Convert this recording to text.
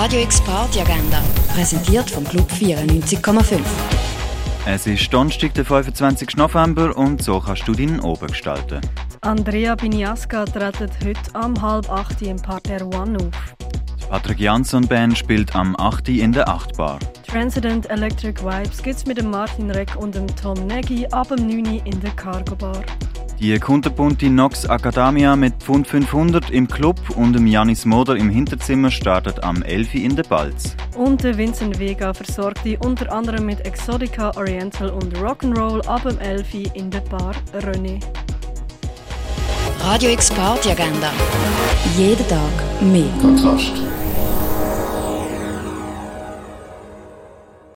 Radio X Party Agenda, präsentiert vom Club 94,5. Es ist Donnerstag, der 25. November und so kannst du deinen Oben gestalten. Andrea Biniasca tretet heute am halb acht im Parterre One auf. Die Patrick Jansson Band spielt am 8. in der 8 Bar. Transcendent Electric Vibes gibt's mit dem Martin Reck und dem Tom Nagy ab dem 9. in der Cargo Bar. Die kunterbunte Nox Academia mit Pfund 500 im Club und dem Janis Moder im Hinterzimmer startet am 11. in der Balz. Und der Vincent Vega versorgt die unter anderem mit Exotica, Oriental und Rock'n'Roll ab dem 11. in der Bar René. Radio X Party Agenda. Jeden Tag mehr. Kontrast.